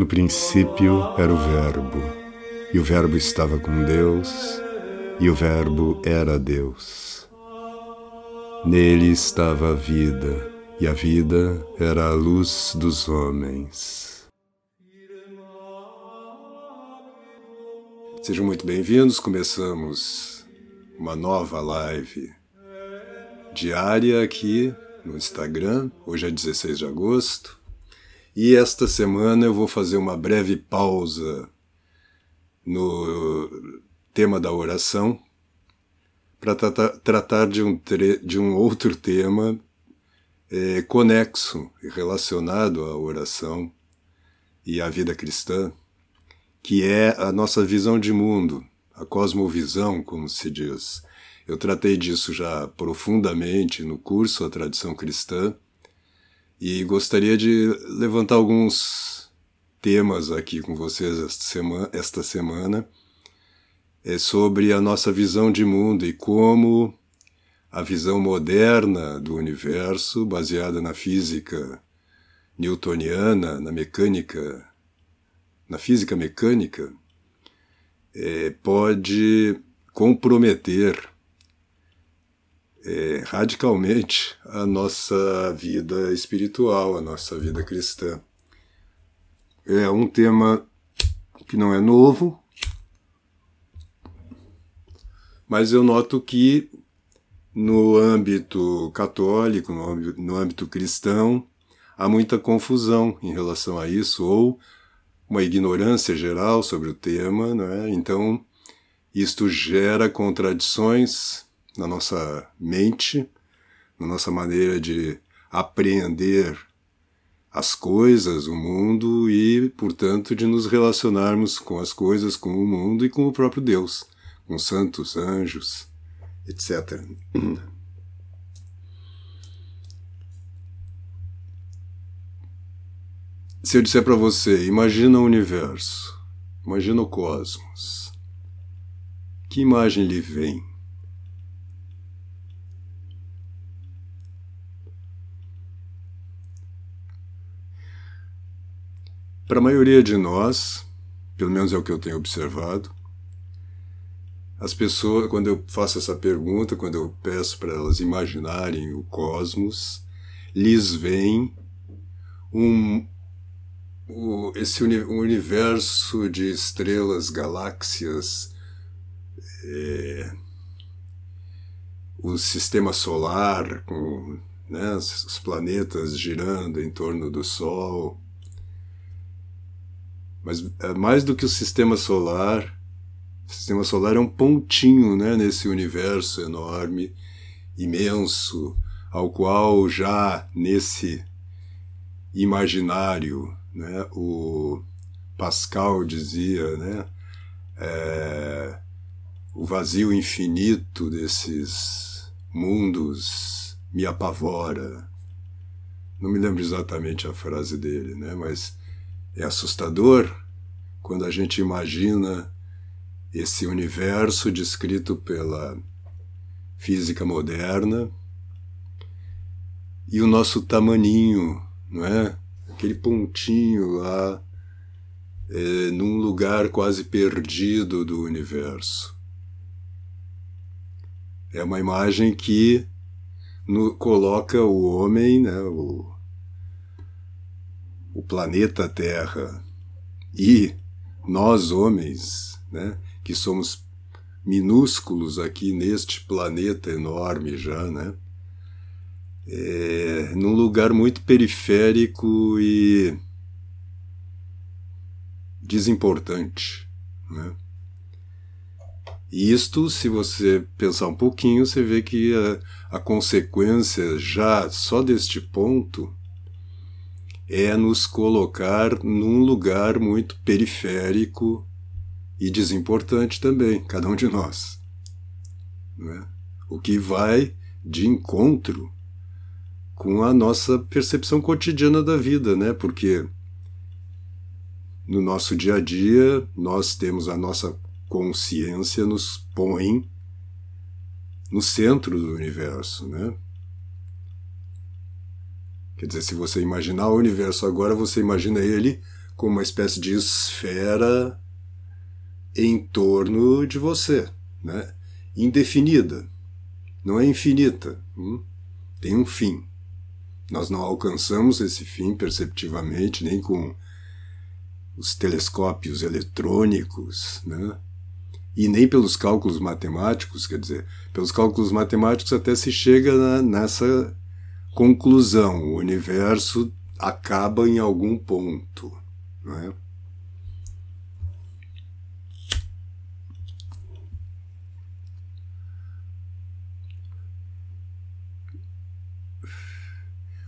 No princípio era o Verbo, e o Verbo estava com Deus, e o Verbo era Deus. Nele estava a vida, e a vida era a luz dos homens. Sejam muito bem-vindos, começamos uma nova live diária aqui no Instagram, hoje é 16 de agosto. E esta semana eu vou fazer uma breve pausa no tema da oração para tratar, tratar de, um de um outro tema é, conexo e relacionado à oração e à vida cristã, que é a nossa visão de mundo, a cosmovisão, como se diz. Eu tratei disso já profundamente no curso A Tradição Cristã e gostaria de levantar alguns temas aqui com vocês esta semana, esta semana. É sobre a nossa visão de mundo e como a visão moderna do universo, baseada na física newtoniana, na mecânica, na física mecânica, é, pode comprometer é, radicalmente a nossa vida espiritual, a nossa vida cristã. É um tema que não é novo, mas eu noto que no âmbito católico, no âmbito, cristão, há muita confusão em relação a isso, ou uma ignorância geral sobre o tema, não é? Então, isto gera contradições na nossa mente, na nossa maneira de apreender as coisas, o mundo e, portanto, de nos relacionarmos com as coisas, com o mundo e com o próprio Deus, com santos, anjos, etc. Se eu disser para você, imagina o universo, imagina o cosmos, que imagem lhe vem? Para a maioria de nós, pelo menos é o que eu tenho observado, as pessoas, quando eu faço essa pergunta, quando eu peço para elas imaginarem o cosmos, lhes vem um, o, esse uni, um universo de estrelas, galáxias, é, o sistema solar, com né, os planetas girando em torno do Sol mas é mais do que o sistema solar, o sistema solar é um pontinho né, nesse universo enorme, imenso, ao qual já nesse imaginário, né, o Pascal dizia, né, é, o vazio infinito desses mundos me apavora. Não me lembro exatamente a frase dele, né, mas é assustador quando a gente imagina esse universo descrito pela física moderna e o nosso tamaninho, não é? Aquele pontinho lá é, num lugar quase perdido do universo. É uma imagem que no, coloca o homem, né, o, o planeta Terra e nós homens, né, que somos minúsculos aqui neste planeta enorme já, né, é, num lugar muito periférico e desimportante, né? E isto, se você pensar um pouquinho, você vê que a, a consequência já só deste ponto é nos colocar num lugar muito periférico e desimportante também, cada um de nós. É? O que vai de encontro com a nossa percepção cotidiana da vida, né? Porque no nosso dia a dia nós temos a nossa consciência nos põe no centro do universo, né? Quer dizer, se você imaginar o universo agora, você imagina ele como uma espécie de esfera em torno de você, né? indefinida, não é infinita, hum? tem um fim. Nós não alcançamos esse fim perceptivamente, nem com os telescópios eletrônicos, né? e nem pelos cálculos matemáticos, quer dizer, pelos cálculos matemáticos até se chega na, nessa conclusão: o universo acaba em algum ponto. Não é?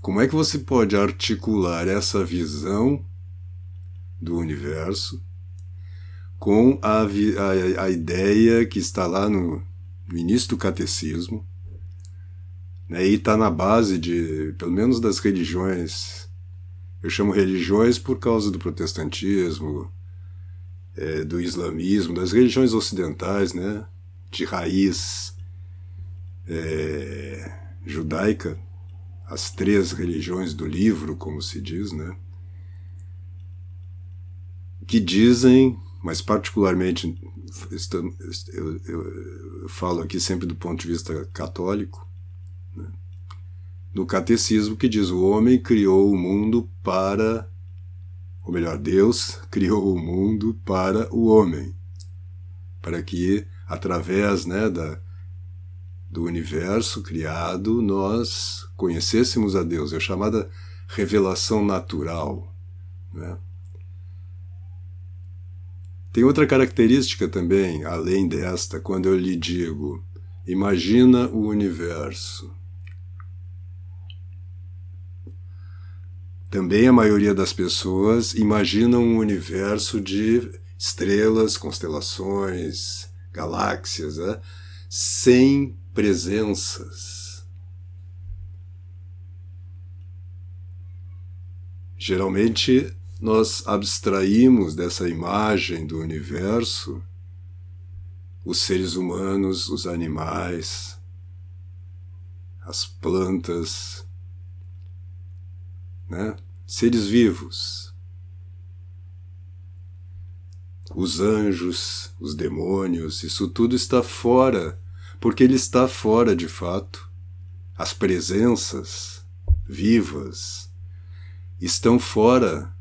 Como é que você pode articular essa visão do universo com a, a, a ideia que está lá no, no início do catecismo, né, e está na base de, pelo menos das religiões, eu chamo religiões por causa do protestantismo, é, do islamismo, das religiões ocidentais, né, de raiz é, judaica, as três religiões do livro, como se diz, né? Que dizem, mas particularmente, eu, eu, eu falo aqui sempre do ponto de vista católico, né? no catecismo que diz o homem criou o mundo para, ou melhor, Deus criou o mundo para o homem, para que através né, da, do universo criado nós conhecêssemos a Deus, é a chamada revelação natural. Né? Tem outra característica também, além desta, quando eu lhe digo: imagina o universo. Também a maioria das pessoas imaginam um universo de estrelas, constelações, galáxias, né? sem presenças. Geralmente nós abstraímos dessa imagem do universo os seres humanos, os animais, as plantas, né? seres vivos, os anjos, os demônios, isso tudo está fora porque ele está fora de fato. As presenças vivas estão fora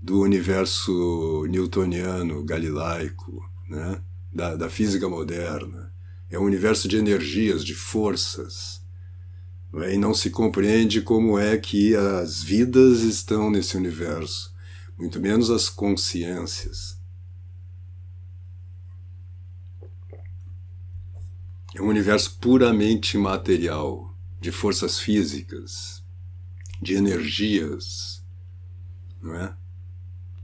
do universo newtoniano, galilaico, né? da, da física moderna. É um universo de energias, de forças. E não se compreende como é que as vidas estão nesse universo, muito menos as consciências. É um universo puramente material, de forças físicas, de energias, não é?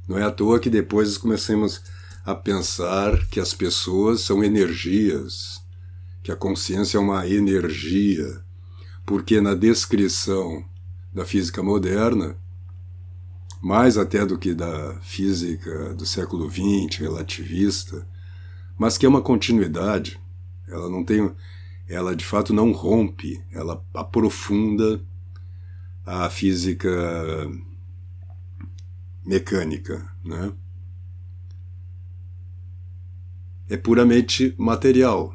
Não é à toa que depois comecemos a pensar que as pessoas são energias, que a consciência é uma energia, porque na descrição da física moderna, mais até do que da física do século XX, relativista, mas que é uma continuidade, ela não tem, ela de fato não rompe, ela aprofunda a física mecânica, né? É puramente material.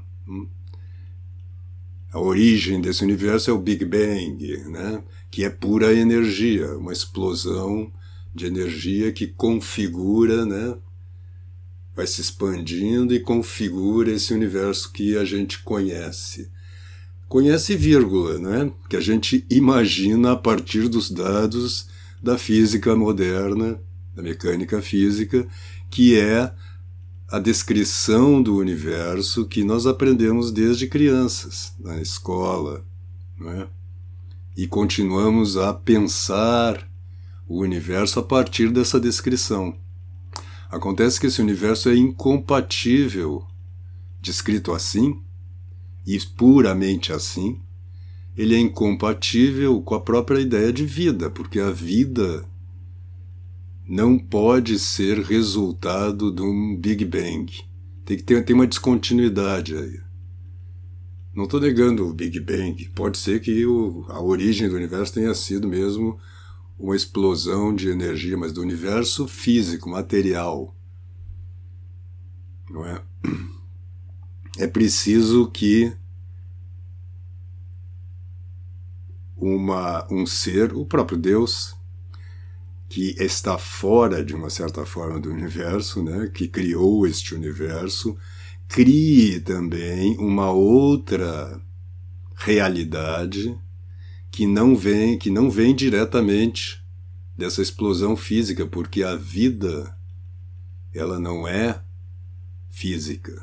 A origem desse universo é o Big Bang, né? que é pura energia, uma explosão de energia que configura né? vai se expandindo e configura esse universo que a gente conhece. Conhece vírgula, né? Que a gente imagina a partir dos dados da física moderna, da mecânica física, que é a descrição do universo que nós aprendemos desde crianças, na escola, né? e continuamos a pensar o universo a partir dessa descrição. Acontece que esse universo é incompatível, descrito assim, e puramente assim, ele é incompatível com a própria ideia de vida, porque a vida não pode ser resultado de um Big Bang. Tem que ter tem uma descontinuidade aí. Não estou negando o Big Bang. Pode ser que o, a origem do universo tenha sido mesmo uma explosão de energia, mas do universo físico, material. Não é? É preciso que uma, um ser, o próprio Deus, que está fora, de uma certa forma, do universo, né, que criou este universo, crie também uma outra realidade que não vem, que não vem diretamente dessa explosão física, porque a vida ela não é física.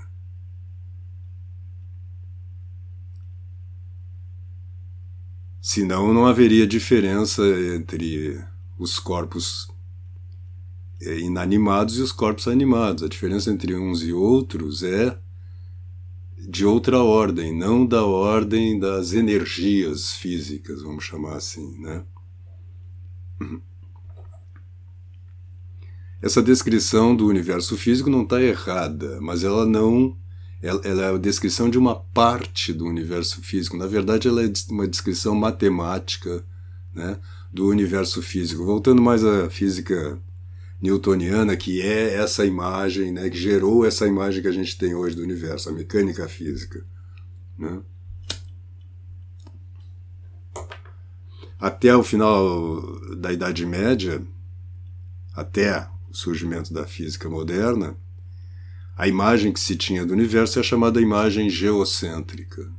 Senão não haveria diferença entre os corpos é, inanimados e os corpos animados. A diferença entre uns e outros é de outra ordem, não da ordem das energias físicas, vamos chamar assim, né? Essa descrição do universo físico não está errada, mas ela não ela, ela, é a descrição de uma parte do universo físico. Na verdade, ela é uma descrição matemática né, do universo físico. Voltando mais à física newtoniana, que é essa imagem, né, que gerou essa imagem que a gente tem hoje do universo, a mecânica física. Né? Até o final da Idade Média, até o surgimento da física moderna, a imagem que se tinha do universo é chamada imagem geocêntrica.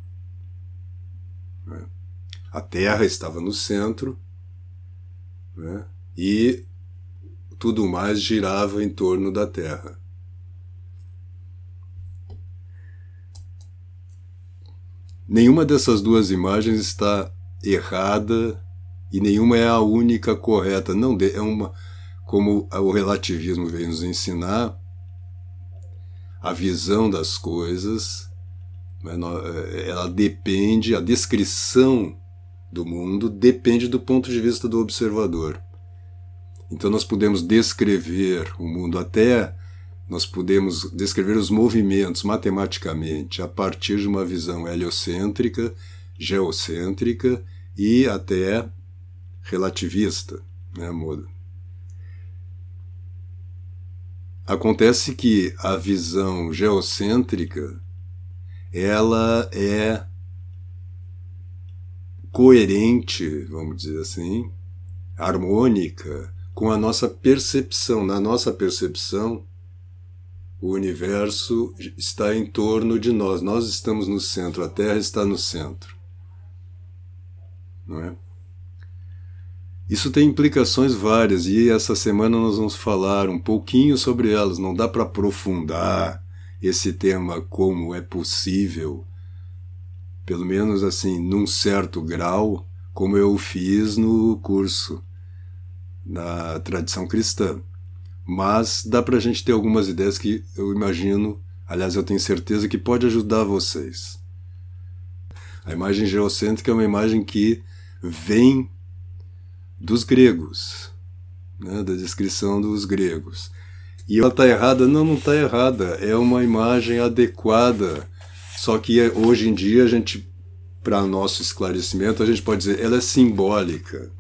Né? A Terra estava no centro né? e tudo mais girava em torno da Terra. Nenhuma dessas duas imagens está errada e nenhuma é a única correta. Não é uma como o relativismo vem nos ensinar, a visão das coisas, né, é, ela depende, a descrição do mundo depende do ponto de vista do observador. Então nós podemos descrever o mundo até nós podemos descrever os movimentos matematicamente a partir de uma visão heliocêntrica, geocêntrica e até relativista, né, Acontece que a visão geocêntrica ela é coerente, vamos dizer assim, harmônica com a nossa percepção. Na nossa percepção, o universo está em torno de nós. Nós estamos no centro, a Terra está no centro. Não é? Isso tem implicações várias e essa semana nós vamos falar um pouquinho sobre elas. Não dá para aprofundar esse tema como é possível, pelo menos assim, num certo grau, como eu fiz no curso na tradição cristã. Mas dá para a gente ter algumas ideias que eu imagino, aliás, eu tenho certeza que pode ajudar vocês. A imagem geocêntrica é uma imagem que vem dos gregos, né, da descrição dos gregos. E ela está errada? Não, não está errada. É uma imagem adequada. Só que hoje em dia a gente, para nosso esclarecimento, a gente pode dizer ela é simbólica.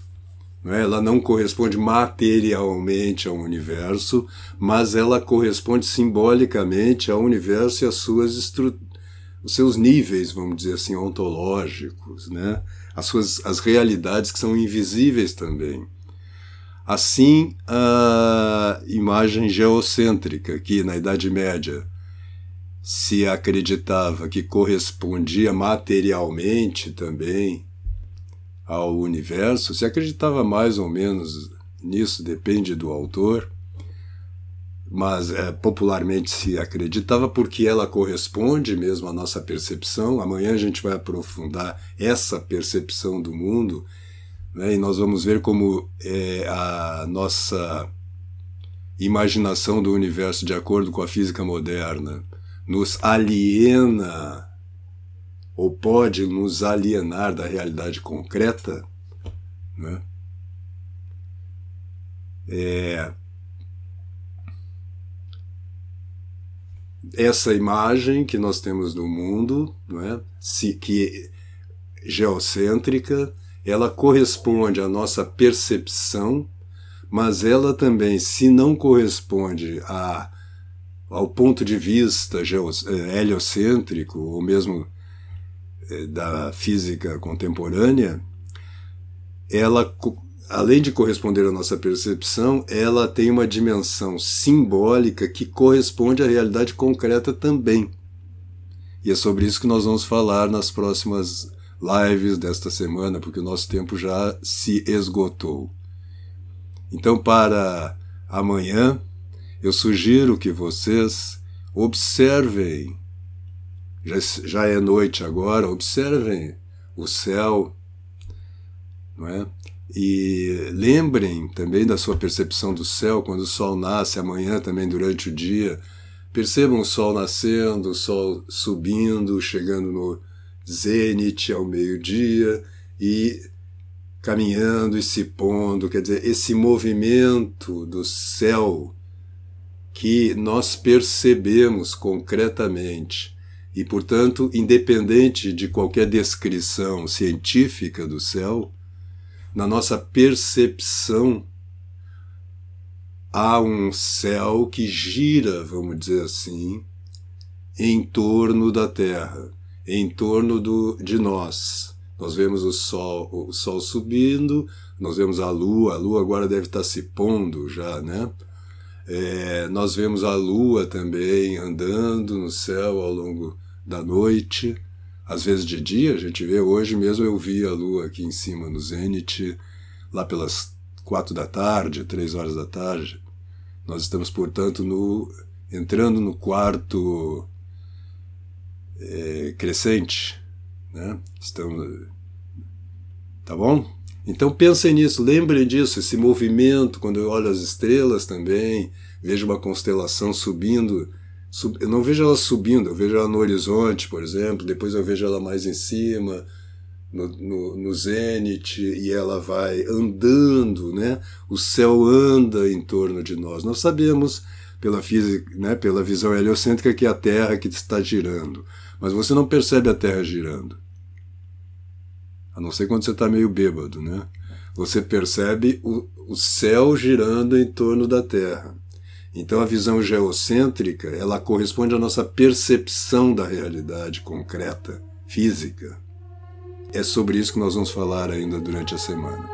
Não é? Ela não corresponde materialmente ao universo, mas ela corresponde simbolicamente ao universo e às suas os seus níveis, vamos dizer assim, ontológicos, né? as suas as realidades que são invisíveis também. Assim, a imagem geocêntrica, que na Idade Média se acreditava que correspondia materialmente também ao universo, se acreditava mais ou menos nisso, depende do autor, mas é, popularmente se acreditava porque ela corresponde mesmo à nossa percepção. Amanhã a gente vai aprofundar essa percepção do mundo né, e nós vamos ver como é, a nossa imaginação do universo, de acordo com a física moderna, nos aliena ou pode nos alienar da realidade concreta. Né? É, essa imagem que nós temos do mundo, não é? Se, que é geocêntrica, ela corresponde à nossa percepção, mas ela também, se não corresponde a, ao ponto de vista eh, heliocêntrico, ou mesmo eh, da física contemporânea, ela, além de corresponder à nossa percepção, ela tem uma dimensão simbólica que corresponde à realidade concreta também. E é sobre isso que nós vamos falar nas próximas lives desta semana, porque o nosso tempo já se esgotou. Então, para amanhã, eu sugiro que vocês observem, já, já é noite agora, observem o céu, não é? E lembrem também da sua percepção do céu quando o sol nasce, amanhã também durante o dia. Percebam o sol nascendo, o sol subindo, chegando no zênite ao meio-dia e caminhando e se pondo, quer dizer, esse movimento do céu que nós percebemos concretamente e, portanto, independente de qualquer descrição científica do céu, na nossa percepção há um céu que gira, vamos dizer assim, em torno da Terra em torno do, de nós. Nós vemos o sol, o sol subindo, nós vemos a lua, a lua agora deve estar se pondo já, né? É, nós vemos a lua também andando no céu ao longo da noite, às vezes de dia, a gente vê, hoje mesmo eu vi a lua aqui em cima no zênite, lá pelas quatro da tarde, três horas da tarde. Nós estamos, portanto, no, entrando no quarto é, crescente, né? Estamos, tá bom? Então pensem nisso, lembrem disso, esse movimento, quando eu olho as estrelas também, vejo uma constelação subindo, sub, eu não vejo ela subindo, eu vejo ela no horizonte, por exemplo, depois eu vejo ela mais em cima, no, no, no zênite, e ela vai andando, né? O céu anda em torno de nós. Nós sabemos pela física, né, pela visão heliocêntrica que é a Terra que está girando mas você não percebe a Terra girando. A não ser quando você está meio bêbado, né? Você percebe o, o céu girando em torno da Terra. Então a visão geocêntrica, ela corresponde à nossa percepção da realidade concreta, física. É sobre isso que nós vamos falar ainda durante a semana.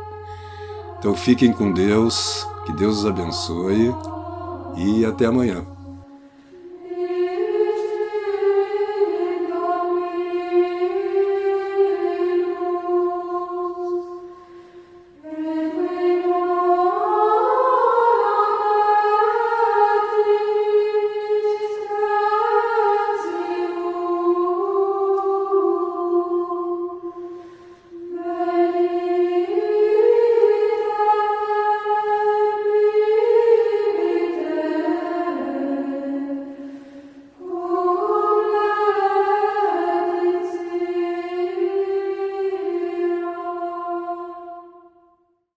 Então fiquem com Deus, que Deus os abençoe e até amanhã.